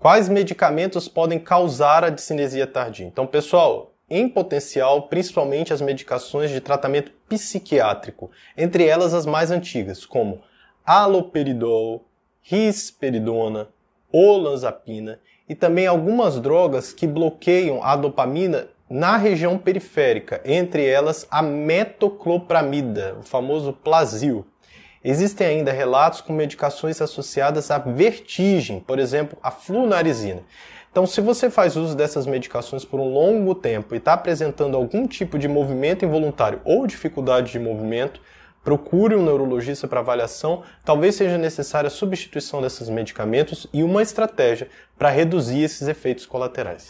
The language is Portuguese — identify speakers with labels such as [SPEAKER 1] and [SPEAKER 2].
[SPEAKER 1] Quais medicamentos podem causar a discinesia tardia? Então, pessoal, em potencial, principalmente as medicações de tratamento psiquiátrico, entre elas as mais antigas, como aloperidol, risperidona, olanzapina e também algumas drogas que bloqueiam a dopamina na região periférica, entre elas a metoclopramida, o famoso Plasil. Existem ainda relatos com medicações associadas à vertigem, por exemplo, a flunarizina. Então, se você faz uso dessas medicações por um longo tempo e está apresentando algum tipo de movimento involuntário ou dificuldade de movimento, procure um neurologista para avaliação. Talvez seja necessária a substituição desses medicamentos e uma estratégia para reduzir esses efeitos colaterais.